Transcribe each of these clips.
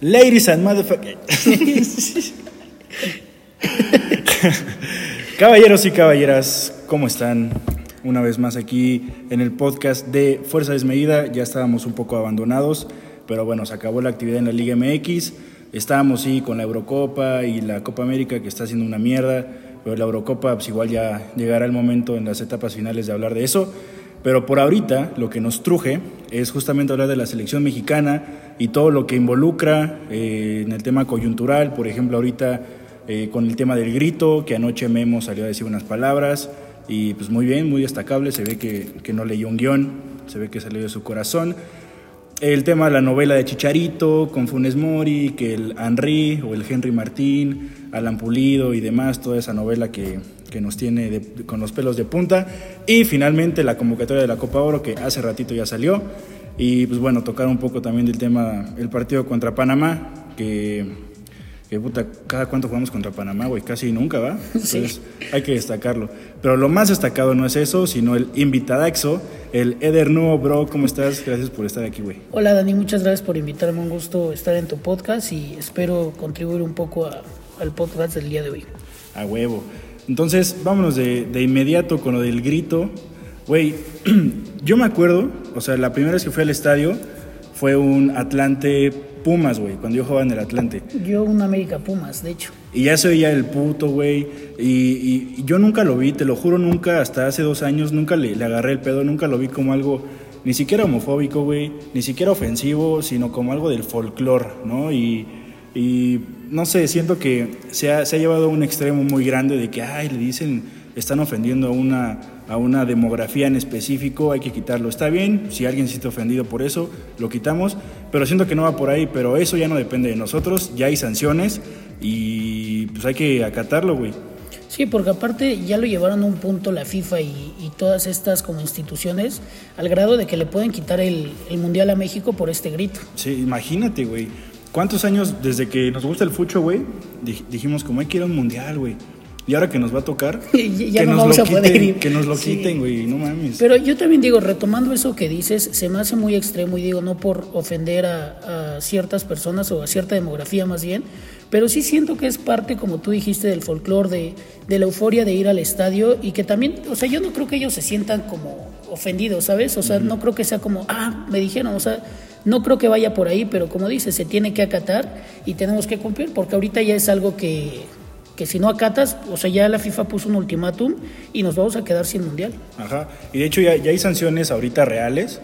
Ladies and motherfuckers. Caballeros y caballeras, ¿cómo están? Una vez más aquí en el podcast de Fuerza Desmedida. Ya estábamos un poco abandonados, pero bueno, se acabó la actividad en la Liga MX. Estábamos sí con la Eurocopa y la Copa América que está haciendo una mierda, pero la Eurocopa pues igual ya llegará el momento en las etapas finales de hablar de eso. Pero por ahorita lo que nos truje es justamente hablar de la selección mexicana y todo lo que involucra eh, en el tema coyuntural, por ejemplo ahorita eh, con el tema del grito, que anoche Memo salió a decir unas palabras y pues muy bien, muy destacable, se ve que, que no leyó un guion, se ve que salió de su corazón. El tema de la novela de Chicharito, con Funes Mori, que el Henry o el Henry Martín, Alan Pulido y demás, toda esa novela que, que nos tiene de, con los pelos de punta. Y finalmente la convocatoria de la Copa Oro, que hace ratito ya salió. Y pues bueno, tocar un poco también del tema, el partido contra Panamá, que, que puta, cada cuánto jugamos contra Panamá, güey, casi nunca, ¿va? Entonces hay que destacarlo. Pero lo más destacado no es eso, sino el invitadaxo, el Eder Nuevo, bro, ¿cómo estás? Gracias por estar aquí, güey. Hola Dani, muchas gracias por invitarme, un gusto estar en tu podcast y espero contribuir un poco a, al podcast del día de hoy. A huevo. Entonces, vámonos de, de inmediato con lo del grito. Güey, yo me acuerdo, o sea, la primera vez que fui al estadio fue un Atlante Pumas, güey, cuando yo jugaba en el Atlante. Yo un América Pumas, de hecho. Y ya se oía el puto, güey. Y, y- y yo nunca lo vi, te lo juro, nunca, hasta hace dos años, nunca le, le agarré el pedo, nunca lo vi como algo ni siquiera homofóbico, güey, ni siquiera ofensivo, sino como algo del folclore, ¿no? Y, y no sé, siento que se ha, se ha llevado a un extremo muy grande de que, ay, le dicen, están ofendiendo a una, a una demografía en específico, hay que quitarlo. Está bien, si alguien se siente ofendido por eso, lo quitamos, pero siento que no va por ahí, pero eso ya no depende de nosotros, ya hay sanciones y pues hay que acatarlo, güey. Sí, porque aparte ya lo llevaron a un punto la FIFA y, y todas estas como instituciones al grado de que le pueden quitar el, el Mundial a México por este grito. Sí, imagínate, güey. ¿Cuántos años desde que nos gusta el fucho, güey? dij- Dijimos como hay que ir a un mundial, güey. Y ahora que nos va a tocar, Ya que, no nos vamos lo a poder quiten, ir. que nos lo Sí. quiten, güey. No mames. Pero yo también digo, retomando eso que dices, se me hace muy extremo y digo, no por ofender a, a ciertas personas o a cierta demografía más bien, pero sí siento que es parte, como tú dijiste, del folclore, de, de la euforia de ir al estadio y que también, o sea, yo no creo que ellos se sientan como ofendidos, ¿sabes? O sea, no creo que sea como, ah, me dijeron, o sea, no creo que vaya por ahí, pero como dices, se tiene que acatar y tenemos que cumplir, porque ahorita ya es algo que, que si no acatas, o sea, ya la FIFA puso un ultimátum y nos vamos a quedar sin mundial. Ajá. Y de hecho ya, ya hay sanciones ahorita reales.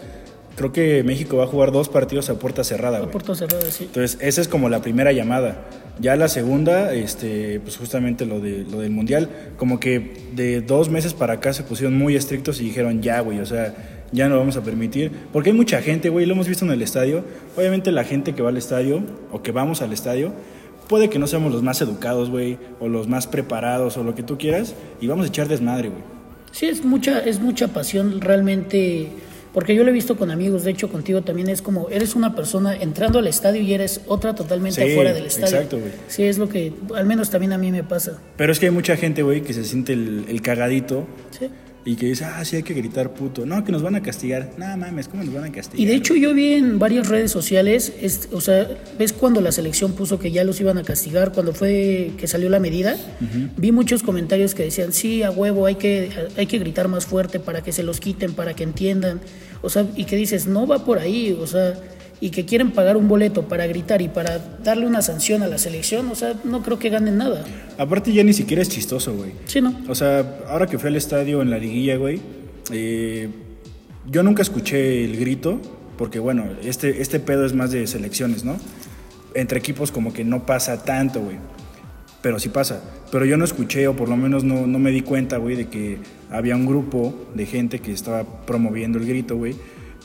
Creo que México va a jugar dos partidos a puerta cerrada, A güey. puerto cerrado, sí. Entonces, esa es como la primera llamada. Ya la segunda, este, pues justamente lo, de, lo del Mundial, como que de dos meses para acá se pusieron muy estrictos y dijeron, ya, güey, o sea, ya no lo vamos a permitir. Porque hay mucha gente, güey, lo hemos visto en el estadio. Obviamente la gente que va al estadio o que vamos al estadio, puede que no seamos los más educados, güey, o los más preparados o lo que tú quieras, y vamos a echar desmadre, güey. Sí, es mucha, es mucha pasión realmente, porque yo lo he visto con amigos, de hecho contigo también es como, eres una persona entrando al estadio y eres otra totalmente Sí, afuera del estadio. exacto, güey. Sí, es lo que, al menos también a mí me pasa. Pero es que hay mucha gente, güey, que se siente el, el cagadito Sí. Y que dice, ah, sí, hay que gritar puto. No, que nos van a castigar. Nada mames, ¿cómo nos van a castigar? Y de hecho yo vi en varias redes sociales, es- o sea, ves cuando la selección puso que ya los iban a castigar, cuando fue que salió la medida, vi muchos comentarios que decían, sí, a huevo, hay que, hay que gritar más fuerte para que se los quiten, para que entiendan, o sea, y que dices, no va por ahí, o sea, y que quieren pagar un boleto para gritar y para darle una sanción a la selección, o sea, no creo que ganen nada. Aparte ya ni siquiera es chistoso, güey. Sí, ¿no? O sea, ahora que fui al estadio en la liguilla, güey, eh, yo nunca escuché el grito, porque bueno, este, este pedo es más de selecciones, ¿no? Entre equipos como que no pasa tanto, güey. Pero sí pasa. Pero yo no escuché, o por lo menos no, no me di cuenta, güey, de que había un grupo de gente que estaba promoviendo el grito, güey.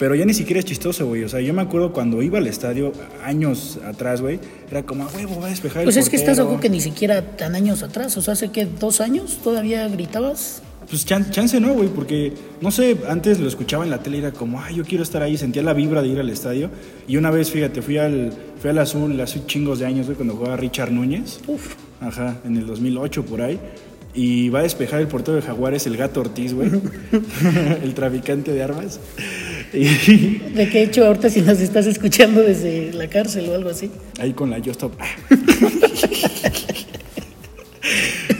Pero ya ni siquiera es chistoso, güey. O sea, yo me acuerdo cuando iba al estadio años atrás, güey, era como, huevo, va a despejar Pues el es que estás portero". algo que ni siquiera tan años atrás, o sea, hace que dos años todavía gritabas. Pues chan- chance no, güey, porque no sé, antes lo escuchaba en la tele y era como, ay, yo quiero estar ahí, sentía la vibra de ir al estadio. Y una vez, fíjate, fui al, fui al azul hace chingos de años, güey, cuando jugaba Richard Núñez. Uf. Ajá, en el 2008 por ahí. Y va a despejar el portero de Jaguares, el gato Ortiz, güey. el traficante de armas. De que hecho ahorita si nos estás escuchando desde la cárcel o algo así. ahí con la Yo Stop.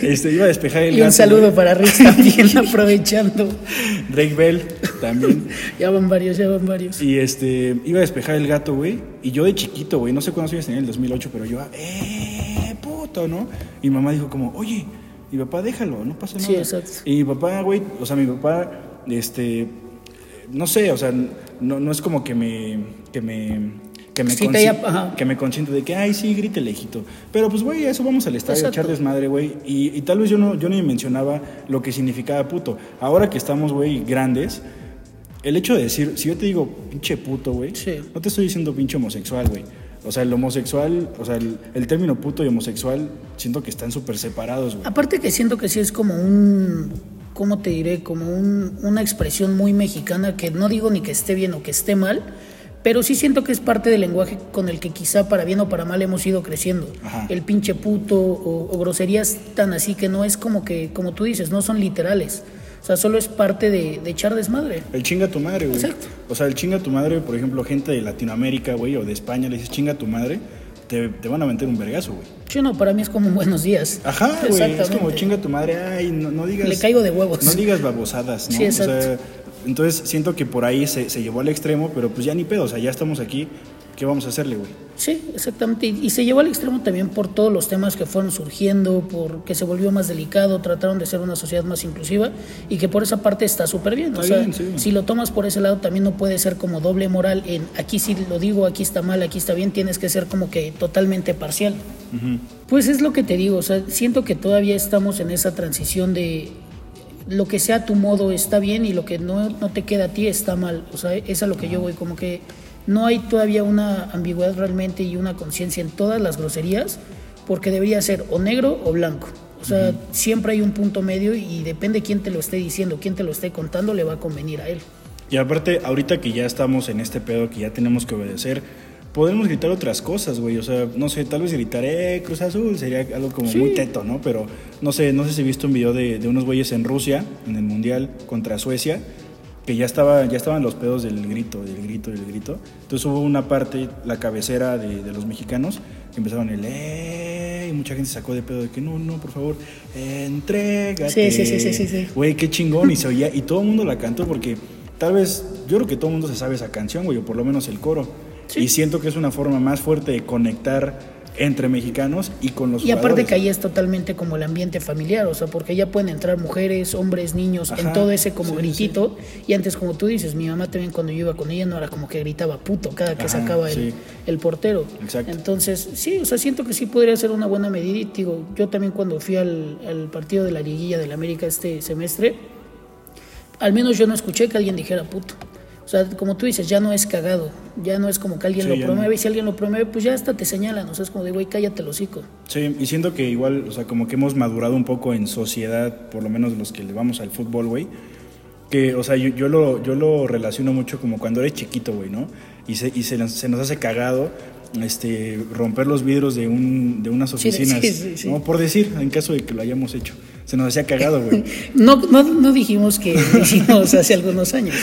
Este, iba a despejar el Y un gato, saludo para Rich también, aprovechando. Drake Bell también. Ya van varios, ya van varios. Y este, iba a despejar el gato, güey. Y yo de chiquito, güey, no sé cuántos años tenía en el 2008, pero yo, ¡eh, puto, ¿no? Y mamá dijo como, oye, mi papá déjalo, no pasa nada. Sí, exacto. Y mi papá, güey, o sea, mi papá, este, no sé, o sea, no, no es como que me, que me, que me, Sí, haya- que me consiente de que, ay, sí, grite lejito. Pero pues, güey, a eso vamos al estadio, a echar Exacto. desmadre, güey. Y, y tal vez yo no, yo ni mencionaba lo que significaba puto. Ahora que estamos, güey, grandes, el hecho de decir, si yo te digo pinche puto, güey, Sí. no te estoy diciendo pinche homosexual, güey. O sea, el homosexual, o sea, el, el término puto y homosexual, siento que están súper separados, güey. Aparte que siento que sí es como un, ¿cómo te diré? Como un- una expresión muy mexicana que no digo ni que esté bien o que esté mal, pero sí siento que es parte del lenguaje con el que quizá para bien o para mal hemos ido creciendo. Ajá. El pinche puto o, o groserías tan así que no es como que, como tú dices, no son literales. O sea, solo es parte de, de echar desmadre. El chinga tu madre, güey. Exacto. O sea, el chinga tu madre, por ejemplo, gente de Latinoamérica, güey, o de España, le dices chinga tu madre, te, te van a meter un vergazo, güey. Sí, no, para mí es como un buenos días. Ajá, güey. Es como chinga tu madre, ay, no, no digas. Le caigo de huevos. No digas babosadas, ¿no? Sí, exacto. O sea, entonces siento que por ahí se, se llevó al extremo, pero pues ya ni pedo, o sea, ya estamos aquí, ¿qué vamos a hacerle, güey? Sí, exactamente. Y, y se llevó al extremo también por todos los temas que fueron surgiendo, por que se volvió más delicado, trataron de ser una sociedad más inclusiva y que por esa parte está súper bien. o sea, bien, sí. si lo tomas por ese lado también no puede ser como doble moral en aquí sí lo digo, aquí está mal, aquí está bien, tienes que ser como que totalmente parcial. Pues es lo que te digo, o sea, siento que todavía estamos en esa transición de lo que sea a tu modo está bien y lo que no, no te queda a ti está mal. O sea, es a lo que yo voy, como que no hay todavía una ambigüedad realmente y una conciencia en todas las groserías, porque debería ser o negro o blanco. O sea, siempre hay un punto medio y depende quién te lo esté diciendo, quién te lo esté contando, le va a convenir a él. Y aparte, ahorita que ya estamos en este pedo, que ya tenemos que obedecer, podemos gritar otras cosas, güey. O sea, no sé, tal vez gritar, eh, Cruz Azul, sería algo como Sí. muy teto, ¿no? Pero no sé, no sé si he visto un video de, de unos güeyes en Rusia, en el Mundial, contra Suecia, que ya, estaba, ya estaban los pedos del grito, del grito, del grito. Entonces hubo una parte, la cabecera de, de los mexicanos, que empezaron el, eh, y mucha gente se sacó de pedo de que no, no, por favor, entrégate. Sí, sí, sí, sí, sí, sí. Güey, qué chingón, y se oía, y todo el mundo la cantó porque tal vez, yo creo que todo el mundo se sabe esa canción, güey, o por lo menos el coro. Sí. Y siento que es una forma más fuerte de conectar entre mexicanos y con los Y aparte que ahí es totalmente como el ambiente familiar, o sea, porque ya pueden entrar mujeres, hombres, niños, en todo ese como sí, gritito. Y antes, como tú dices, mi mamá también cuando yo iba con ella no era como que gritaba puto cada que Ajá, sacaba el, el portero. Exacto. Entonces, sí, o sea, siento que sí podría ser una buena medida. Y digo, yo también cuando fui al, al partido de la liguilla del América este semestre, al menos yo no escuché que alguien dijera puto. O sea, como tú dices, ya no es cagado, ya no es como que alguien Sí, lo promueve no. y si alguien lo promueve, pues ya hasta te señalan, o sea, es como de, güey, cállate el hocico. Sí, y siento que igual, o sea, como que hemos madurado un poco en sociedad, por lo menos los que le vamos al fútbol, güey. Que, o sea, yo, yo, lo, yo lo relaciono mucho como cuando eres chiquito, güey, ¿no? Y, se, y se, nos, se nos hace cagado este, romper los vidrios de, un, de unas oficinas. sí, sí, sí. ¿no? Por decir, en caso de que lo hayamos hecho. Se nos hacía cagado, güey. No, no, no dijimos que lo hicimos hace algunos años.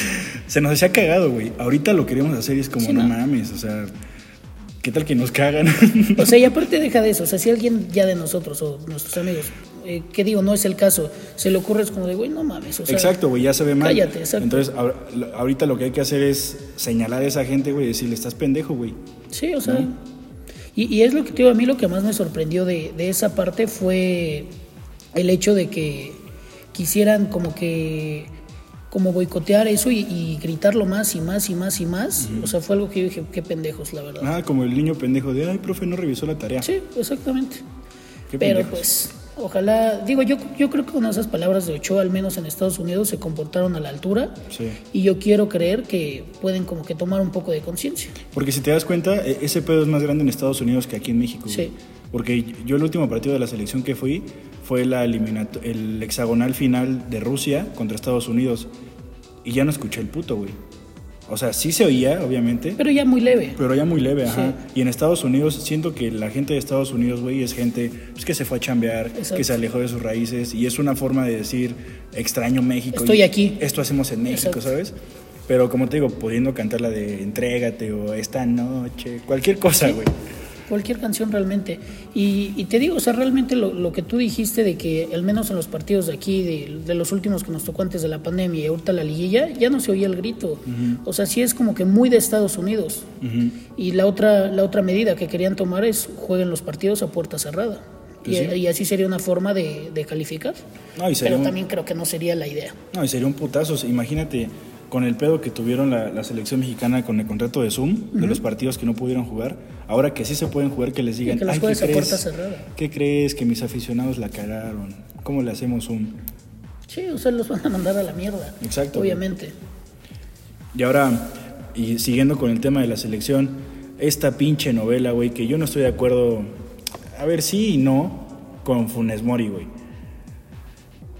Se nos hacía cagado, güey. Ahorita lo queremos hacer y es como, Sí, no, no. mames, o sea, ¿qué tal que nos cagan? O sea, y aparte deja de eso, o sea, si alguien ya de nosotros o nuestros amigos, eh, que digo, no es el caso, se le ocurre es como de, güey, no mames, o sea, exacto, güey, ya se ve mal. cállate, exacto. Entonces, ahor- ahorita lo que hay que hacer es señalar a esa gente, güey, y decirle, estás pendejo, güey. Sí, o sea. Y, y es lo que digo, a mí lo que más me sorprendió de, de esa parte fue el hecho de que quisieran como que como boicotear eso y, y gritarlo más y más y más y más. O sea, fue algo que yo dije, qué pendejos, la verdad. Ah, como el niño pendejo de, ay, profe, no revisó la tarea. Sí, exactamente. Qué Pero pendejos. pues, ojalá, digo, yo, yo creo que con esas palabras de Ochoa, al menos en Estados Unidos, se comportaron a la altura. Sí. Y yo quiero creer que pueden como que tomar un poco de conciencia. Porque si te das cuenta, e- ese pedo es más grande en Estados Unidos que aquí en México. güey. Sí. Porque yo el último partido de la selección que fui fue la el hexagonal final de Rusia contra Estados Unidos. Y ya no escuché el puto, güey. O sea, sí se oía, obviamente. Pero ya muy leve. Pero ya muy leve, ajá. Sí. Y en Estados Unidos, siento que la gente de Estados Unidos, güey, es gente pues, que se fue a chambear, Exacto. que se alejó de sus raíces. Y es una forma de decir, extraño México. Estoy y aquí. Esto hacemos en México, Exacto. ¿sabes? Pero como te digo, pudiendo cantar la de Entrégate o Esta noche, cualquier cosa, güey. Cualquier canción realmente. Y, y te digo, o sea, realmente lo, lo, que tú dijiste de que, al menos en los partidos de aquí, de, de, los últimos que nos tocó antes de la pandemia y ahorita la liguilla, ya no se oía el grito. Uh -huh. O sea, sí es como que muy de Estados Unidos. Uh -huh. Y la otra, la otra medida que querían tomar es jueguen los partidos a puerta cerrada. Y, sí. y, así sería una forma de, de calificar. No, Pero un... también creo que no sería la idea. No, y sería un putazo. Imagínate con el pedo que tuvieron la, la, selección mexicana con el contrato de Zoom, uh -huh. de los partidos que no pudieron jugar, ahora que sí se pueden jugar, que les digan, que Ay, ¿qué, crees, ¿qué crees que mis aficionados la cagaron? ¿Cómo le hacemos Zoom? Sí, o sea, los van a mandar a la mierda. Exacto. Obviamente. Y ahora, y siguiendo con el tema de la selección, esta pinche novela, güey, que yo no estoy de acuerdo, a ver, sí y no, con Funes Mori, güey.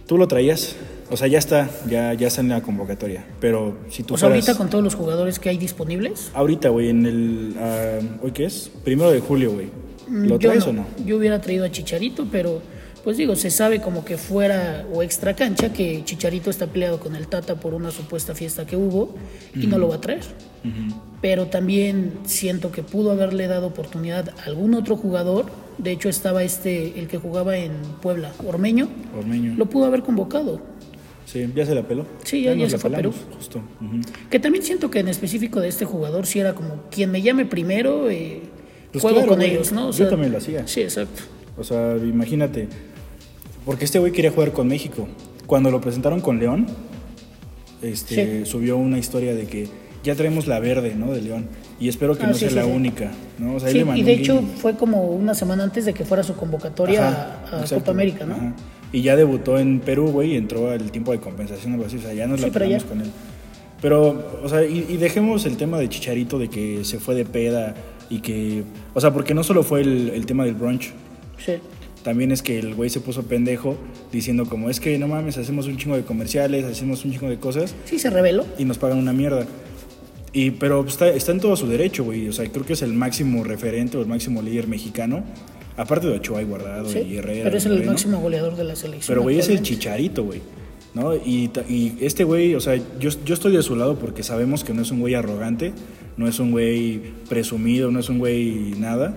¿Tú lo traías? O sea, ya está, ya, ya está en la convocatoria. Pero si tú O sea, fueras... ahorita con todos los jugadores que hay disponibles. Ahorita, güey, en el. Uh, ¿Hoy qué es? Primero de julio, güey. ¿Lo traes no, o no? Yo hubiera traído a Chicharito, pero. Pues digo, se sabe como que fuera o extra cancha que Chicharito está peleado con el Tata por una supuesta fiesta que hubo y uh -huh. no lo va a traer. Uh -huh. Pero también siento que pudo haberle dado oportunidad a algún otro jugador. De hecho, estaba este, el que jugaba en Puebla, Ormeño. Ormeño. Lo pudo haber convocado. Sí, ya se la peló. Sí, ya, ya, ya se fue Perú. Justo. Uh -huh. Que también siento que en específico de este jugador sí era como quien me llame primero, eh, pues juego claro, con güey. ellos, ¿no? O Yo sea, también lo hacía. Sí, exacto. O sea, imagínate, porque este güey quería jugar con México. Cuando lo presentaron con León, este, sí. subió una historia de que ya traemos la verde, ¿no? De León. Y espero que ah, no sí, sea sí, la sí. única, ¿no? O sea, sí, y de hecho fue como una semana antes de que fuera su convocatoria Ajá, a, Copa América, ¿no? Ajá. Y ya debutó en Perú, güey, y entró al tiempo de compensación o algo así. O sea, ya nos la pegamos con él. Pero, o sea, y, y, dejemos el tema de Chicharito, de que se fue de peda y que... O sea, porque no solo fue el, el tema del brunch. Sí. También es que el güey se puso pendejo diciendo como, es que no mames, hacemos un chingo de comerciales, hacemos un chingo de cosas. Sí, se reveló. Y nos pagan una mierda. Y, pero está, está en todo su derecho, güey. O sea, creo que es el máximo referente o el máximo líder mexicano. Aparte de Ochoa y Guardado sí, y Herrera. Pero es el Moreno. máximo goleador de la selección. Pero, güey, es el chicharito, güey. ¿No? Y, y este güey, o sea, yo, yo estoy de su lado porque sabemos que no es un güey arrogante, no es un güey presumido, no es un güey nada.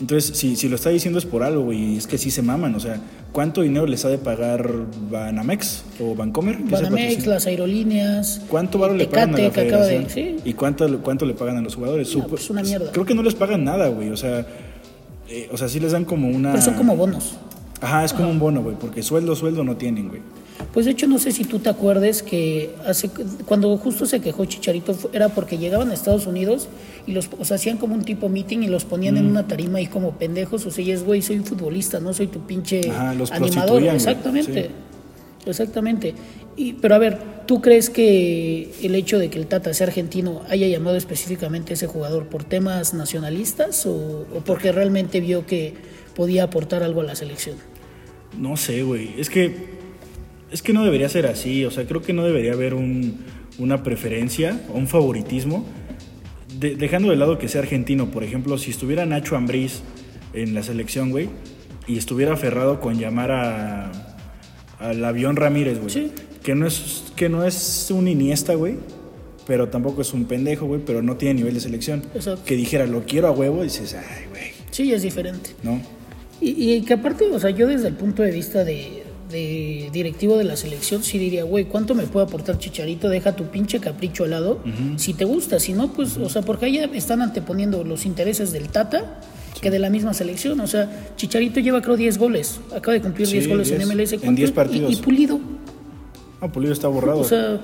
Entonces, si, si lo está diciendo es por algo, güey, es que sí se maman. O sea, ¿cuánto dinero les ha de pagar Banamex o Bancomer? Banamex, las aerolíneas. ¿Cuánto varo le pagan a la federación? De, ¿sí? ¿Y cuánto, cuánto le pagan a los jugadores? No, pues una mierda. Creo que no les pagan nada, güey. O sea, eh, o sea, sí les dan como una... Pero son como bonos. Ajá, es como Ajá. un bono, güey, porque sueldo, sueldo no tienen, güey. Pues de hecho no sé si tú te acuerdes que hace cuando justo se quejó Chicharito era porque llegaban a Estados Unidos y los o sea, hacían como un tipo meeting y los ponían mm. en una tarima ahí como pendejos, o sea, y es güey, soy un futbolista, no soy tu pinche Ajá, los animador, exactamente. Sí. Exactamente. Y, pero a ver, ¿tú crees que el hecho de que el Tata sea argentino haya llamado específicamente a ese jugador por temas nacionalistas o, o porque realmente vio que podía aportar algo a la selección? No sé, güey. Es que es que no debería ser así, o sea, creo que no debería haber un, una preferencia o un favoritismo, de, dejando de lado que sea argentino. Por ejemplo, si estuviera Nacho Ambriz en la selección, güey, y estuviera aferrado con llamar a al avión Ramírez, güey, sí. que no es que no es un Iniesta, güey, pero tampoco es un pendejo, güey, pero no tiene nivel de selección. Exacto. Que dijera, lo quiero a huevo, y dices, ay, güey. Sí, es diferente. ¿No? Y, y que aparte, o sea, yo desde el punto de vista de, de directivo de la selección, sí diría, güey, ¿cuánto me puede aportar Chicharito? Deja tu pinche capricho al lado. Uh -huh. Si te gusta, si no, pues, uh -huh. o sea, porque ahí están anteponiendo los intereses del Tata sí. que de la misma selección. O sea, Chicharito lleva, creo, 10 goles. Acaba de cumplir 10 sí, goles 10, en MLS. En 10 partidos. Y, y, Pulido. Ah, Pulido está borrado. O sea,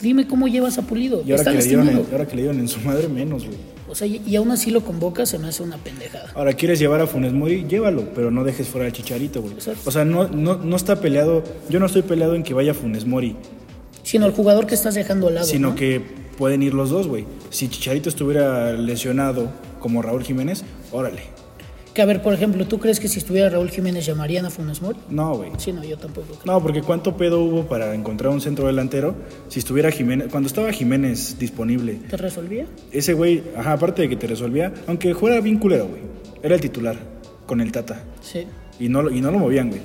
dime cómo llevas a Pulido. Y ahora, que, le dieron en, ahora que le dieron en su madre, menos, güey. O sea, y, y, aún así lo convoca, se me hace una pendejada. Ahora, ¿quieres llevar a Funes Mori? Llévalo, pero no dejes fuera al Chicharito, güey. O sea, no, no, no está peleado, yo no estoy peleado en que vaya Funes Mori. Sino el jugador que estás dejando al lado, Sino ¿no? que pueden ir los dos, güey. Si Chicharito estuviera lesionado como Raúl Jiménez, órale. Que a ver, por ejemplo, ¿tú crees que si estuviera Raúl Jiménez llamarían a Funes Mori? No, güey. Sí, no, yo tampoco. Creo. No, porque cuánto pedo hubo para encontrar un centro delantero si estuviera Jiménez, cuando estaba Jiménez disponible. ¿Te resolvía? Ese güey, ajá, aparte de que te resolvía, aunque fuera bien culero, güey. Era el titular con el Tata. Sí. Y no, y no lo movían, güey.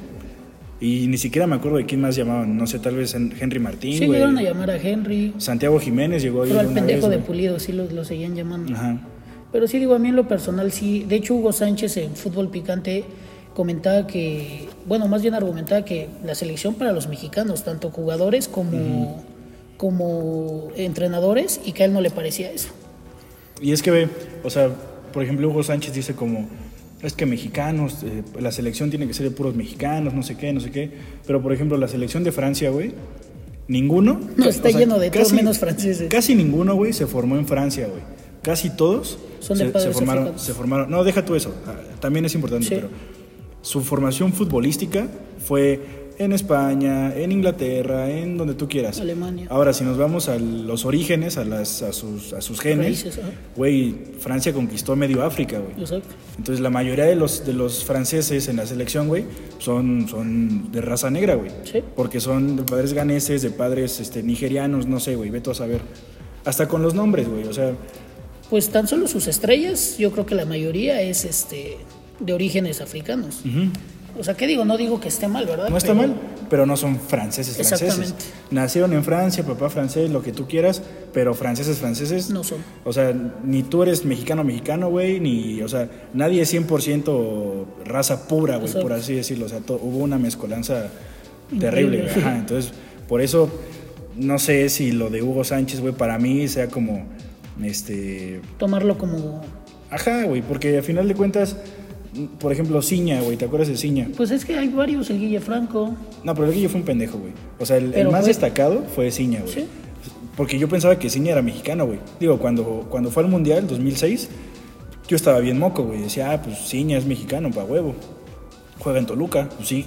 Y ni siquiera me acuerdo de quién más llamaban. No sé, tal vez en- Henry Martín, Sí, güey. llegaron a llamar a Henry, Santiago Jiménez llegó ahí pero al pendejo vez, de. Pulido sí lo, lo seguían llamando. Ajá. Pero sí digo, a mí en lo personal sí. De hecho, Hugo Sánchez en Fútbol Picante comentaba que, bueno, más bien argumentaba que la selección para los mexicanos, tanto jugadores como, como entrenadores, y que a él no le parecía eso. Y es que ve, o sea, por ejemplo, Hugo Sánchez dice como, es que mexicanos, eh, la selección tiene que ser de puros mexicanos, no sé qué, no sé qué. Pero, por ejemplo, la selección de Francia, güey, ninguno. No, está lleno de todos menos franceses. Casi ninguno, güey, se formó en Francia, güey. Casi todos Son de se, formaron, africanos. se formaron. No, deja tú eso, ah, también es importante, Sí. pero su formación futbolística fue en España, en Inglaterra, en donde tú quieras. Alemania. Ahora, si nos vamos a los orígenes, a, las, a, sus, a sus genes, güey, Francia conquistó medio África, güey. Exacto. Entonces la mayoría de los, de los franceses en la selección, güey, son, son de raza negra, güey. Sí. Porque son de padres ganeses, de padres este, nigerianos, no sé, güey, ve tú a saber. Hasta con los nombres, güey, o sea, Pues tan solo sus estrellas, yo creo que la mayoría es este de orígenes africanos. O sea, ¿qué digo? No digo que esté mal, ¿verdad? no está Pero- mal, pero no son franceses franceses. Exactamente. Nacieron en Francia, papá francés, lo que tú quieras, pero franceses franceses No son. O sea, ni tú eres mexicano mexicano, güey, ni, o sea, nadie es 100% raza pura, güey, por así decirlo. O sea, hubo una mezcolanza terrible, Increíble. güey. Ajá, entonces, por eso, no sé si lo de Hugo Sánchez, güey, para mí sea como, este, Tomarlo como. ajá, güey, porque al final de cuentas, por ejemplo, Ciña, güey, ¿te acuerdas de Ciña? Pues es que hay varios, el Guille Franco. No, pero el Guille fue un pendejo, güey. O sea, el, más fue- destacado fue Ciña, güey. Sí. Porque yo pensaba que Ciña era mexicano, güey. Digo, cuando, cuando fue al Mundial, 2006, yo estaba bien moco, güey. Decía, ah, pues Ciña es mexicano, pa' huevo. Juega en Toluca, pues sí.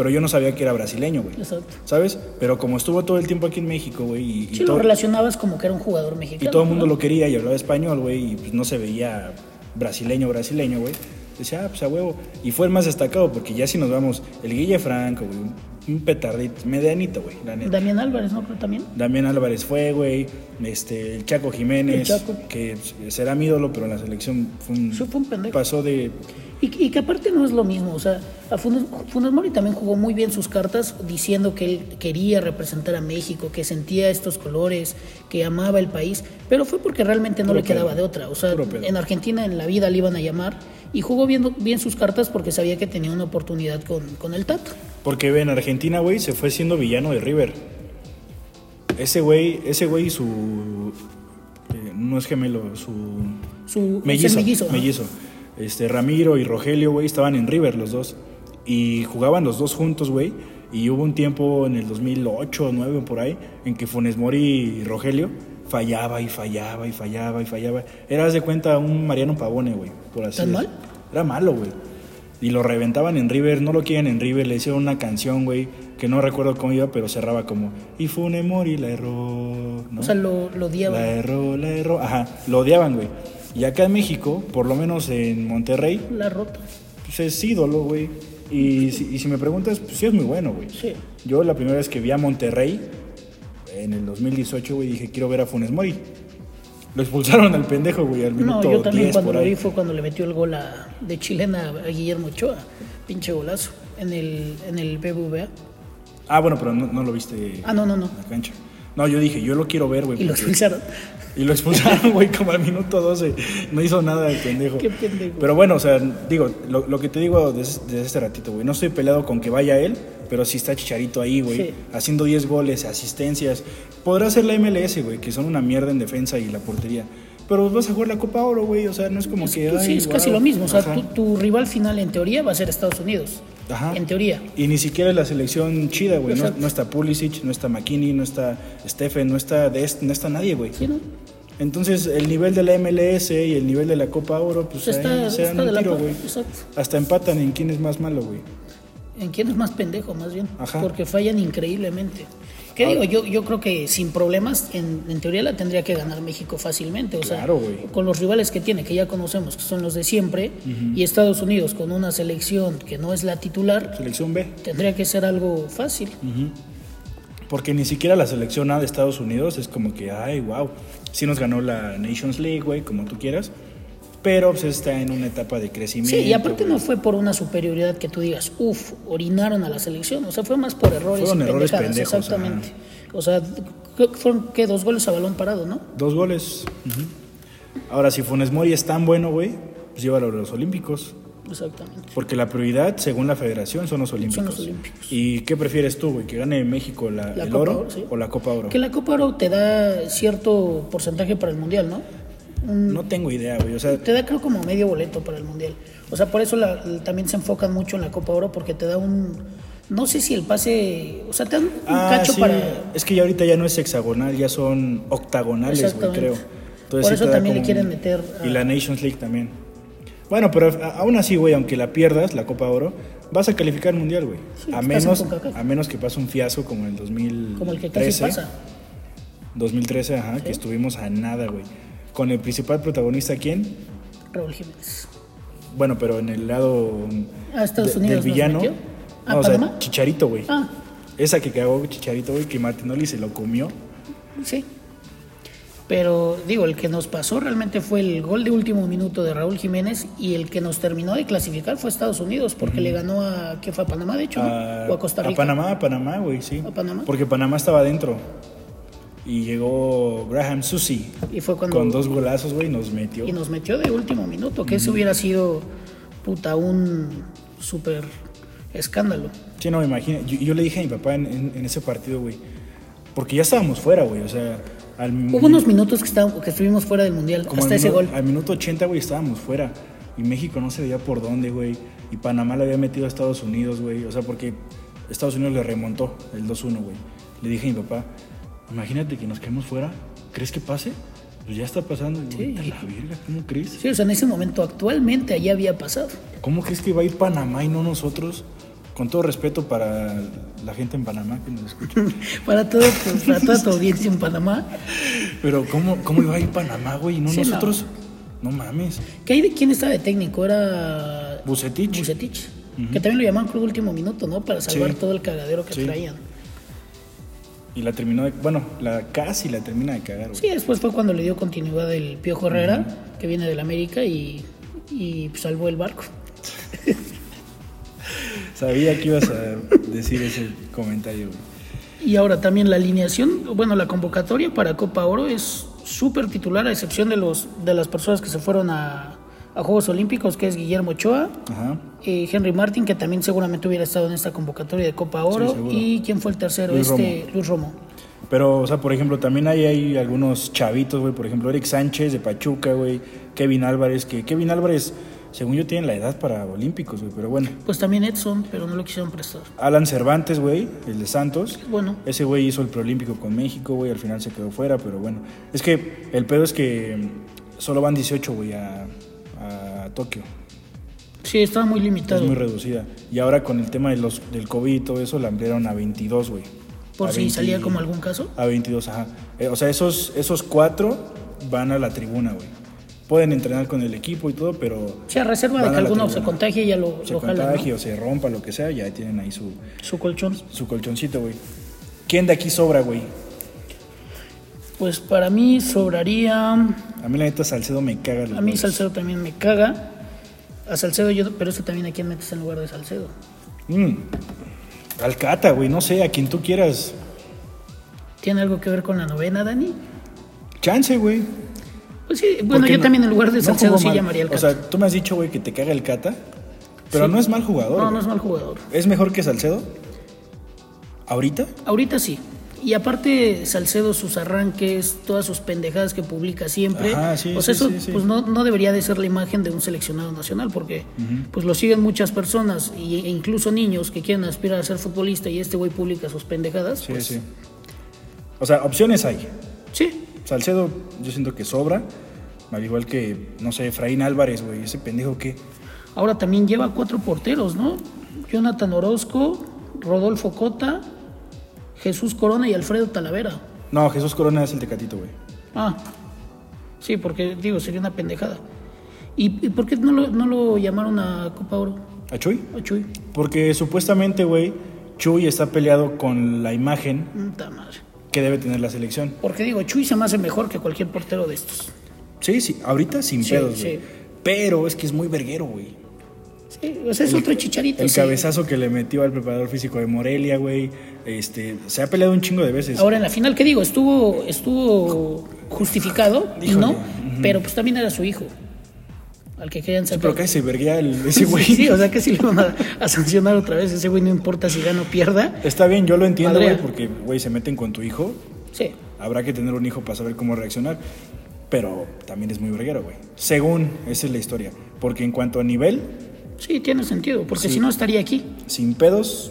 Pero yo no sabía que era brasileño, güey. Exacto. ¿Sabes? Pero como estuvo todo el tiempo aquí en México, güey, y, y Sí, todo, lo relacionabas como que era un jugador y mexicano. todo el mundo ¿no? lo quería y hablaba español, güey, y pues no se veía brasileño, brasileño, güey. Decía, ah, pues a huevo. Y fue el más destacado, porque ya si nos vamos, el Guille Franco, güey, un- petardito, medianito, güey, la neta. Damián Álvarez, ¿no? Creo también. Damián Álvarez fue, güey. Este, el Chaco Jiménez, El Chaco. que será mi ídolo, pero en la selección fue un, Sí, fue un pendejo. pasó de... Y, y que aparte no es lo mismo, o sea, a Funes, Funes Mori también jugó muy bien sus cartas diciendo que él quería representar a México, que sentía estos colores, que amaba el país, pero fue porque realmente no Puro le quedaba pedo. de otra, o sea, en Argentina en la vida le iban a llamar y jugó bien, bien sus cartas porque sabía que tenía una oportunidad con, con el Tato. Porque en Argentina, güey, se fue siendo villano de River. Ese güey, ese güey su... eh, no es gemelo, su... Su Mellizo, mellizo. Este, Ramiro y Rogelio, güey, estaban en River los dos. Y jugaban los dos juntos, güey. Y hubo un tiempo en el 2008 o 2009 por ahí, en que Funes Mori y Rogelio fallaba y fallaba y fallaba y fallaba. Era, de cuenta, un Mariano Pavone, güey, por así ¿Tan mal? Era malo, güey. Y lo reventaban en River, no lo quieren en River, le hicieron una canción, güey, que no recuerdo cómo iba, pero cerraba como, y Funes Mori la erró, ¿no? O sea, lo, lo odiaba. La erró, la erró. Ajá, lo odiaban, güey. Y acá en México, por lo menos en Monterrey, La rota. pues es ídolo, güey. Y si, y si me preguntas, pues sí es muy bueno, güey. Sí. Yo la primera vez que vi a Monterrey, en el 2018, güey, dije, quiero ver a Funes Mori. Lo expulsaron al pendejo, güey, al No, minuto yo también 10 cuando por lo ahí. vi fue cuando le metió el gol a- de chilena a Guillermo Ochoa. Pinche golazo. En el, en el BBVA. Ah, bueno, pero no, no lo viste Ah, no, no, no. en la cancha. No, yo dije, yo lo quiero ver, güey. Y lo porque- expulsaron. Y lo expulsaron, güey, como al minuto 12. No hizo nada el pendejo. Qué pendejo. Pero bueno, o sea, digo, lo, lo que te digo desde, desde este ratito, güey, no estoy peleado con que vaya él, pero sí está Chicharito ahí, güey, Sí. haciendo 10 goles, asistencias. Podrá ser la MLS, güey, que son una mierda en defensa y la portería. Pero vas a jugar la Copa Oro, güey, o sea, no es como que... Pues sí, es casi guau. lo mismo. O sea, tu, tu rival final en teoría va a ser Estados Unidos. Ajá. En teoría. Y ni siquiera es la selección chida, güey. No, está Pulisic, no está McKinney, no está Stephen, no está, Dest, no está nadie, güey. ¿Sí, no? Entonces, el nivel de la MLS y el nivel de la Copa Oro, pues Pues está, ahí se dan de un tiro, güey. Hasta empatan en quién es más malo, güey. ¿En quién es más pendejo, más bien? Ajá. Porque fallan increíblemente. ¿Qué Ahora- digo? Yo, yo creo que sin problemas, en, en teoría la tendría que ganar México fácilmente. O Claro, sea, con los rivales que tiene, que ya conocemos, que son los de siempre, y Estados Unidos con una selección que no es la titular, Selección B. tendría que ser algo fácil. Porque ni siquiera la selección A de Estados Unidos es como que, ay, wow. Sí nos ganó la Nations League, güey, como tú quieras. Pero pues está en una etapa de crecimiento. Sí, y aparte no fue por una superioridad que tú digas, uff, orinaron a la selección. O sea, fue más por errores Fueron y errores pendejadas, pendejos, exactamente. O sea, fueron que dos goles a balón parado, ¿no? Dos goles. Ahora, si Funes Mori es tan bueno, güey, pues llévalo a los Olímpicos. Exactamente. Porque la prioridad, según la federación, son los Olímpicos. los Olímpicos. ¿Y qué prefieres tú, güey? ¿Que gane México la, La el Copa oro, Oro, sí. o la Copa Oro? Que la Copa Oro te da cierto porcentaje para el Mundial, ¿no? No tengo idea, güey. O sea, Te da creo como medio boleto para el Mundial. O sea, por eso la- también se enfocan mucho en la Copa Oro porque te da un... No sé si el pase... O sea, te dan un ah, cacho sí. para... Es que ya ahorita ya no es hexagonal, ya son octagonales, güey, creo. Por sí eso también le quieren un- meter a- Y la Nations League también. Bueno, pero aún así, güey, aunque la pierdas, la Copa Oro, vas a calificar al Mundial, güey. Sí, a, menos, a menos que pase un fiasco como en el 2013. Como el que casi pasa. 2013, ajá, que estuvimos a nada, güey. Con el principal protagonista, ¿quién? Raúl Jiménez. Bueno, pero en el lado Ah, Estados de- Unidos del villano. Ah, no, o sea, ¿Panamá? Chicharito, güey. Ah, Esa que cagó Chicharito, güey, que Martinoli se lo comió. sí. Pero digo, el que nos pasó realmente fue el gol de último minuto de Raúl Jiménez y el que nos terminó de clasificar fue Estados Unidos porque le ganó a, ¿qué fue? A Panamá, de hecho, ¿no? A, o a Costa Rica. a Panamá, a Panamá, güey, sí. ¿A Panamá? Porque Panamá estaba adentro. Y llegó Graham Susi. Y fue cuando... Con dos golazos, güey, nos metió. Y nos metió de último minuto, que eso hubiera sido, puta, un súper escándalo. Sí, no, me imagino. Yo, yo le dije a mi papá en, en- en ese partido, güey. Porque ya estábamos fuera, güey. O sea, al, Hubo unos minutos que, estábamos, que estuvimos fuera del Mundial, como hasta ese gol. Al minuto 80, güey, estábamos fuera. Y México no se veía por dónde, güey. Y Panamá le había metido a Estados Unidos, güey. O sea, porque Estados Unidos le remontó el 2-1, güey. Le dije a mi papá, imagínate que nos quedemos fuera. ¿Crees que pase? Pues ya está pasando. Sí. güey, "A la verga, ¿cómo crees? Sí, o sea, en ese momento actualmente allá había pasado. ¿Cómo crees que va a ir Panamá y no nosotros? Con todo respeto para la gente en Panamá que nos escucha. Para, todo, tu- para toda tu audiencia en Panamá. Pero ¿cómo, cómo iba a ir Panamá, güey? Y no Sí, nosotros. No. mames. ¿Qué hay de quién estaba de técnico? Era Bucetich. Bucetich. Que también lo llamaban creo último minuto, ¿no? Para salvar Sí. todo el cagadero que traían. Y la terminó de... Bueno, la casi la termina de cagar, güey. Sí, después fue cuando le dio continuidad el Piojo Herrera, que viene del América y, y salvó el barco. Sabía que ibas a decir ese comentario, güey. Y ahora también la alineación, bueno, la convocatoria para Copa Oro es súper titular, a excepción de, los, de las personas que se fueron a, a Juegos Olímpicos, que es Guillermo Ochoa, Ajá. eh, Henry Martin, que también seguramente hubiera estado en esta convocatoria de Copa Oro, seguro. y ¿quién fue el tercero? Luis este Luis Romo. Pero, o sea, por ejemplo, también hay, hay algunos chavitos, güey. Por ejemplo, Eric Sánchez de Pachuca, güey. Kevin Álvarez, que Kevin Álvarez, según yo, tiene la edad para Olímpicos, güey. Pero bueno. Pues también Edson, pero no lo quisieron prestar. Alan Cervantes, güey, el de Santos. Bueno, Ese güey hizo el preolímpico con México, güey, al final se quedó fuera, pero bueno. Es que el pedo es que solo van 18, güey, a, a Tokio. sí, estaba muy limitado. Es muy reducida. Y ahora con el tema de los, del COVID y todo eso, la ampliaron a 22, güey. por A si 20 salía como algún caso. A 22, ajá. Eh, o sea, esos, esos cuatro van a la tribuna, güey. Pueden entrenar con el equipo y todo, pero Sí, a reserva de que alguno se contagie, ya lo, se lo jala, ¿no? contagie o se rompa, lo que sea, ya tienen ahí su, Su colchón. su colchoncito, güey. ¿Quién de aquí sobra, güey? Pues para mí sobraría. A mí la neta Salcedo me caga. los A mí. Salcedo también me caga. A Salcedo yo, pero es que también a quién metes en lugar de Salcedo. Mm. Alcata, güey, no sé, a quien tú quieras. ¿Tiene algo que ver con la novena, Dani? Chance, güey. Pues sí, bueno, yo no- también en lugar de no Salcedo jugó sí mal. llamaría al O sea, tú me has dicho, güey, que te caga el Cata, pero Sí. no es mal jugador. no, güey. no es mal jugador. ¿Es mejor que Salcedo? ¿Ahorita? Ahorita sí. Y aparte, Salcedo, sus arranques, todas sus pendejadas que publica siempre. Ajá, sí, pues sí, eso sí. Pues no, no debería de ser la imagen de un seleccionado nacional, porque pues lo siguen muchas personas y- e incluso niños que quieren aspirar a ser futbolista y este güey publica sus pendejadas. Sí, pues, sí. O sea, opciones hay. sí. Salcedo, yo siento que sobra. Al igual que, no sé, Efraín Álvarez, güey. Ese pendejo que. Ahora también lleva cuatro porteros, ¿no? Jonathan Orozco, Rodolfo Cota, Jesús Corona y Alfredo Talavera. No, Jesús Corona es el tecatito, güey. Ah, sí, porque digo, sería una pendejada. ¿Y, y por qué no lo, no lo llamaron a Copa Oro? ¿A Chuy? A Chuy. Porque supuestamente, güey, Chuy está peleado con la imagen madre. que debe tener la selección. Porque digo, Chuy se me hace mejor que cualquier portero de estos. Sí, sí, ahorita sin Sí, pedos, sí. Pero es que es muy verguero, güey. Sí, o sea, es otro chicharito. El sí. cabezazo que le metió al preparador físico de Morelia, güey. Este, se ha peleado un chingo de veces. Ahora en la final, ¿qué digo? Estuvo, estuvo justificado, y no, pero pues también era su hijo. Al que querían Sí, sacar. pero casi se verguea el- ese güey. Sí, o sea que si le van a, a sancionar otra vez, ese güey no importa si gana o pierda. Está bien, yo lo entiendo, Madrea. güey, porque, güey, se meten con tu hijo. Sí. Habrá que tener un hijo para saber cómo reaccionar. Pero también es muy verguero, güey. Según, esa es la historia. Porque en cuanto a nivel, Sí, tiene sentido, porque Sí. si no estaría aquí. sin pedos,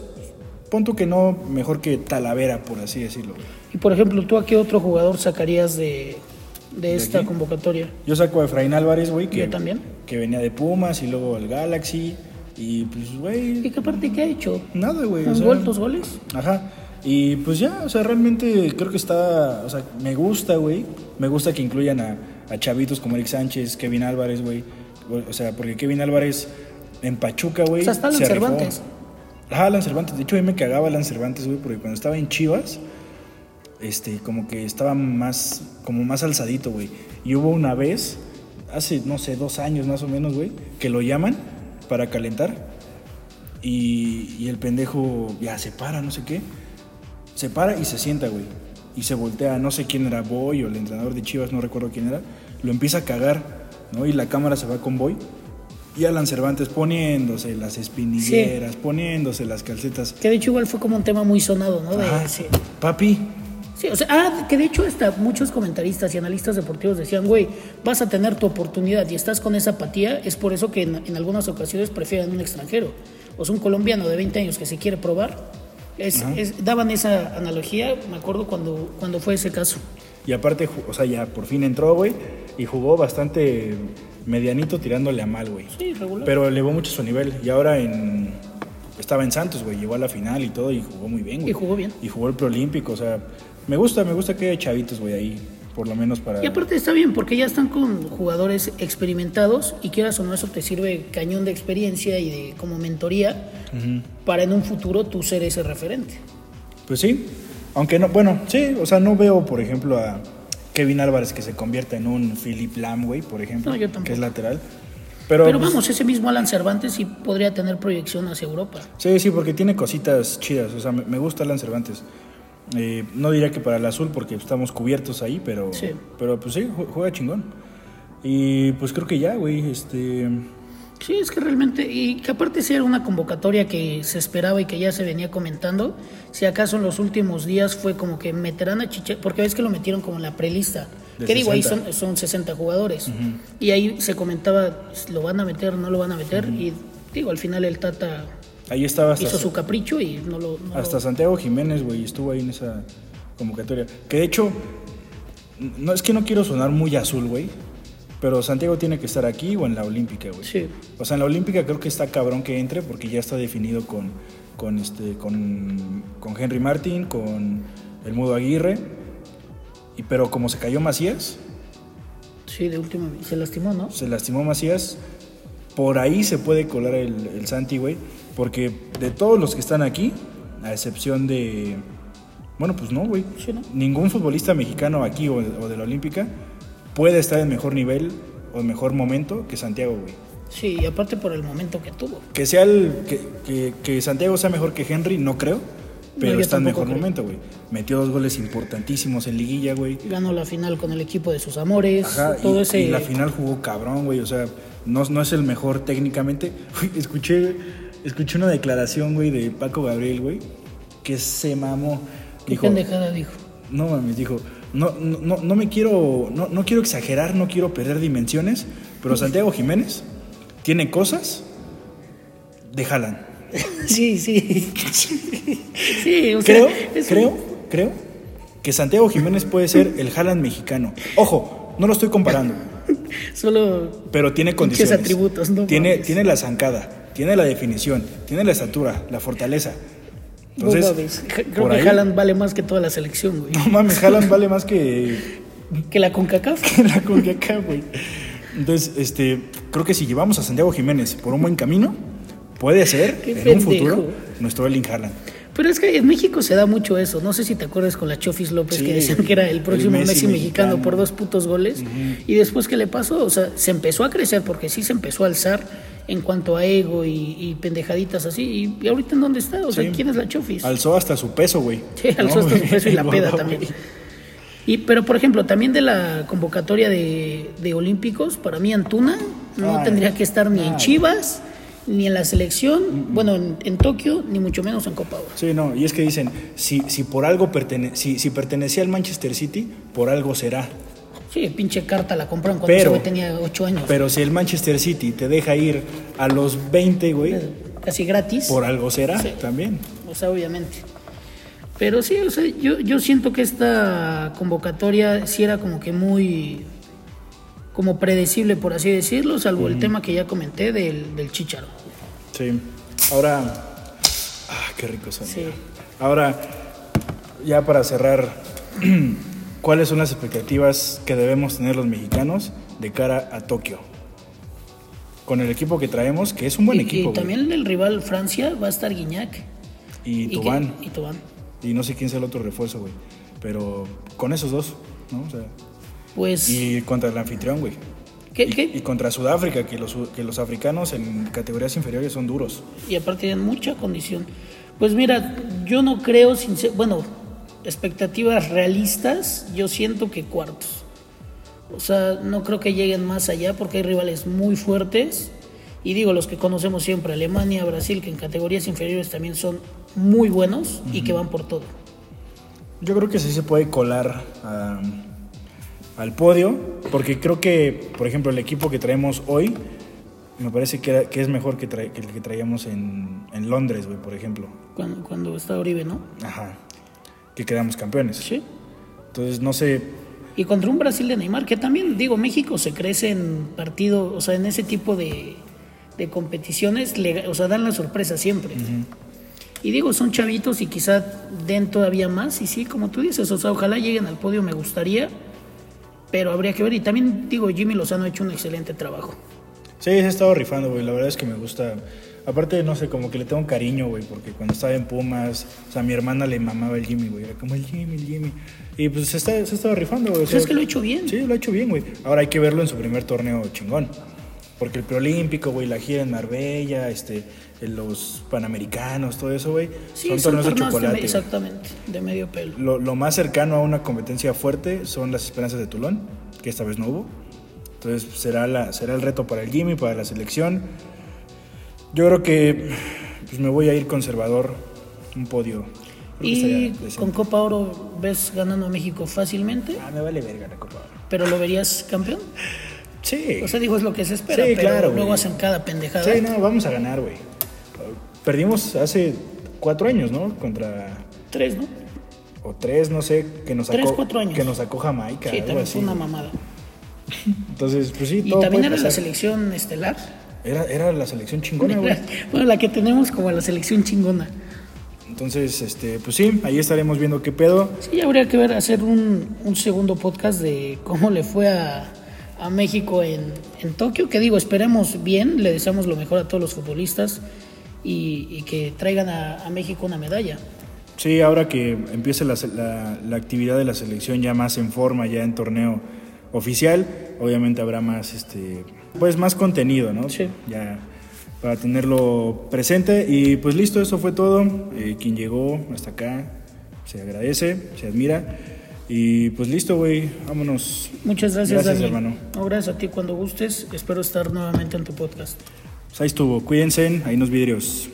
pon tú que no, mejor que Talavera, por así decirlo. Y por ejemplo, ¿tú a qué otro jugador sacarías de, de esta aquí? convocatoria? Yo saco a Efraín Álvarez, güey, que, Yo también. que venía de Pumas y luego al Galaxy. Y pues, ¿Y güey, qué parte qué ha hecho? nada, güey. o ¿Un sea, goles? Ajá. Y pues ya, o sea, realmente creo que está, o sea, me gusta, güey. Me gusta que incluyan a, a chavitos como Eric Sánchez, Kevin Álvarez, güey. O sea, porque Kevin Álvarez en Pachuca, güey. O sea, está Alan se. Cervantes. Ajá, Alan Cervantes. De hecho, a mí me cagaba Alan Cervantes, güey, porque cuando estaba en Chivas, este, como que estaba más, como más alzadito, güey. Y hubo una vez, hace, no sé, dos años más o menos, güey, que lo llaman para calentar. Y, y el pendejo ya se para, no sé qué. Se para y se sienta, güey. Y se voltea, no sé quién era Boy o el entrenador de Chivas, no recuerdo quién era. Lo empieza a cagar, ¿no? Y la cámara se va con Boy. Y Alan Cervantes poniéndose las espinilleras, poniéndose las calcetas. Que de hecho igual fue como un tema muy sonado, ¿no? De- Ajá. sí. Papi, Sí, o sea, ah, que de hecho hasta muchos comentaristas y analistas deportivos decían, güey, vas a tener tu oportunidad y estás con esa apatía, es por eso que en, en algunas ocasiones prefieren un extranjero. O sea, un colombiano de 20 años que se quiere probar. Es, es- daban esa analogía, me acuerdo cuando, cuando fue ese caso. Y aparte, o sea, ya por fin entró, güey, y jugó bastante medianito tirándole a mal, güey. Sí, regular. Pero elevó mucho su nivel. Y ahora en estaba en Santos, güey, llegó a la final y todo y jugó muy bien, güey. Y jugó bien. Y jugó el preolímpico, o sea, me gusta, me gusta que haya chavitos, güey, ahí, por lo menos para Y aparte está bien, porque ya están con jugadores experimentados y quieras o no, eso te sirve cañón de experiencia y de como mentoría para en un futuro tú ser ese referente. Pues sí, aunque no, bueno, sí, o sea, no veo, por ejemplo, a Kevin Álvarez que se convierta en un Philip Lam, güey, por ejemplo, No, que es lateral. Pero, Pero pues, vamos, ese mismo Alan Cervantes sí podría tener proyección hacia Europa. Sí, sí, porque tiene cositas chidas. O sea, me, gusta Alan Cervantes. Eh, no diría que para el azul porque estamos cubiertos ahí, pero, Sí. pero pues sí, jue- juega chingón. Y pues creo que ya, güey, este... Sí, es que realmente, y que aparte sí era una convocatoria que se esperaba y que ya se venía comentando, si acaso en los últimos días fue como que meterán a Chiche, porque ves que lo metieron como en la prelista, que digo, ahí 60. son, son 60 jugadores, y ahí se comentaba, lo van a meter, no lo van a meter, y digo, al final el Tata Ahí estaba hasta, hizo su capricho y no lo... no lo- hasta Santiago Jiménez, güey, estuvo ahí en esa convocatoria. Que de hecho, no es que no quiero sonar muy azul, güey, pero Santiago tiene que estar aquí o en la Olímpica, güey. Sí. O sea, en la Olímpica creo que está cabrón que entre porque ya está definido con, con, este, con, con Henry Martin, con el Mudo Aguirre. Y, pero como se cayó Macías, Sí, de último, se lastimó, ¿no? se lastimó Macías, por ahí se puede colar el, el Santi, güey. Porque de todos los que están aquí, a excepción de... Bueno, pues no, güey. Sí, ¿no? Ningún futbolista mexicano aquí o, o de la Olímpica puede estar en mejor nivel o en mejor momento que Santiago, güey. Sí, y aparte por el momento que tuvo. Que sea el que, que- que Santiago sea mejor que Henry, no creo. Pero está en mejor creo. momento, güey. Metió dos goles importantísimos en liguilla, güey. Ganó la final con el equipo de sus amores, Ajá, todo y, ese... y la final jugó cabrón, güey. O sea, no, no es el mejor técnicamente. Escuché, escuché una declaración, güey, de Paco Gabriel, güey, que se mamó. ¿Qué Dijo, pendejada dijo? no mames, dijo, no, no, no, me quiero, no, no quiero exagerar, no quiero perder dimensiones, pero Santiago Jiménez tiene cosas de Haaland. Sí, sí. sí, o sea, Creo, creo, creo que Santiago Jiménez puede ser el Haaland mexicano. Ojo, no lo estoy comparando, Solo pero tiene condiciones. atributos, no tiene, mames. tiene la zancada, tiene la definición, tiene la estatura, la fortaleza. No Entonces, mames. Creo por que ahí- Haaland vale más que toda la selección, güey. No mames, Haaland vale más que, Que la CONCACAF. que la CONCACAF, güey. Entonces, este, creo que si llevamos a Santiago Jiménez por un buen camino, puede ser en un futuro nuestro Erling Haaland. Pero es que en México se da mucho eso. No sé si te acuerdas con la Chofis López Sí, que decían que era el próximo el Messi, Messi mexicano, mexicano. por dos putos goles. Y después, ¿qué le pasó? O sea, se empezó a crecer porque sí se empezó a alzar en cuanto a ego y, y pendejaditas así. Y, ahorita en dónde está? O sea. ¿quién es la Chofis? Alzó hasta su peso, güey. Sí, alzó ¿No? hasta su peso y la peda también. Y, pero, por ejemplo, también de la convocatoria de, de Olímpicos, para mí Antuna no Ay, tendría que estar ni en ay. Chivas, ni en la selección, bueno, en, en Tokio, ni mucho menos en Copa Oro. Sí, no, y es que dicen, si, si por algo pertene si, si pertenecía al Manchester City, por algo será. Sí, pinche carta la compraron cuando Pero- ese güey tenía 8 años. Pero si el Manchester City te deja ir a los 20, güey, casi gratis. por algo será Sí. también. O sea, obviamente. Pero sí, o sea, yo, yo siento que esta convocatoria sí era como que muy como predecible, por así decirlo, salvo el tema que ya comenté del, del chícharo. Sí. Ahora, ah, qué rico son. Sí. Ahora, ya para cerrar, ¿cuáles son las expectativas que debemos tener los mexicanos de cara a Tokio? Con el equipo que traemos, que es un buen y, equipo. y güey. también el rival Francia va a estar Guiñac. Y Tubán. Y. Y no sé quién sea el otro refuerzo, güey. Pero con esos dos, ¿no? O sea, Pues, y contra el anfitrión, güey. ¿qué- y, qué? y contra Sudáfrica, que los, que los africanos en categorías inferiores son duros. y aparte tienen mucha condición. Pues mira, yo no creo, sincer- bueno, expectativas realistas, yo siento que cuartos. O sea, no creo que lleguen más allá porque hay rivales muy fuertes. Y digo, los que conocemos siempre, Alemania, Brasil, que en categorías inferiores también son muy buenos y que van por todo. Yo creo que sí se puede colar a- al podio, porque creo que, por ejemplo, el equipo que traemos hoy, me parece que, que es mejor que, que el que traíamos en, en Londres, güey, por ejemplo. Cuando, cuando está Oribe, ¿no? Ajá. Que quedamos campeones. Sí. Entonces, no sé, Y contra un Brasil de Neymar, que también, digo, México se crece en partido, o sea, en ese tipo de, de competiciones, le- o sea, dan la sorpresa siempre. Y digo, son chavitos y quizá den todavía más, y sí, como tú dices, o sea, ojalá lleguen al podio, me gustaría, pero habría que ver. Y también, digo, Jimmy Lozano ha hecho un excelente trabajo. Sí, se ha estado rifando, güey. La verdad es que me gusta. Aparte, no sé, como que le tengo cariño, güey, porque cuando estaba en Pumas, o sea, mi hermana le mamaba el Jimmy, güey. Era como el Jimmy, el Jimmy. Y pues se, está, se ha estado rifando, güey. o sea, es que lo ha hecho bien. Sí, lo ha hecho bien, güey. Ahora hay que verlo en su primer torneo chingón. Porque el preolímpico, güey, la gira en Marbella, este, los panamericanos, todo eso, güey. Sí, son torneos de chocolate. güey. exactamente, de medio pelo. Lo, lo más cercano a una competencia fuerte son las esperanzas de Tulón, que esta vez no hubo. Entonces será, la, será el reto para el Jimmy, para la selección. Yo creo que pues, me voy a ir conservador, un podio. Creo Y con Copa Oro ves ganando a México fácilmente, Ah, me vale verga la Copa. pero lo verías campeón. Sí. O sea, digo, es lo que se espera, Sí, pero claro, luego hacen cada pendejada. Sí, no, vamos a ganar, güey. Perdimos hace cuatro años, ¿no? Contra... Tres, ¿no? O tres, no sé, que nos Tres, sacó, cuatro años. Que nos sacó Jamaica. Sí, algo también así, fue una mamada. Entonces, pues sí, Y todo también puede era la selección estelar. Era, era la selección chingona, güey. bueno, la que tenemos como la selección chingona. Entonces, este, pues sí, ahí estaremos viendo qué pedo. Sí, habría que ver, hacer un, un segundo podcast de cómo le fue a, a México en, en Tokio. Que digo, esperemos bien, le deseamos lo mejor a todos los futbolistas y, y que traigan a, a México una medalla. Sí, ahora que empiece la, la- la actividad de la selección ya más en forma, ya en torneo oficial, obviamente habrá más, este, pues más contenido, ¿no? Sí. Ya para tenerlo presente. Y pues listo, eso fue todo. Eh, quien llegó hasta acá se agradece, se admira. Y pues listo, güey, vámonos. Muchas gracias, Gracias, Dani. hermano. No, gracias a ti cuando gustes. Espero estar nuevamente en tu podcast. Pues ahí estuvo, cuídense, ahí nos vidrios.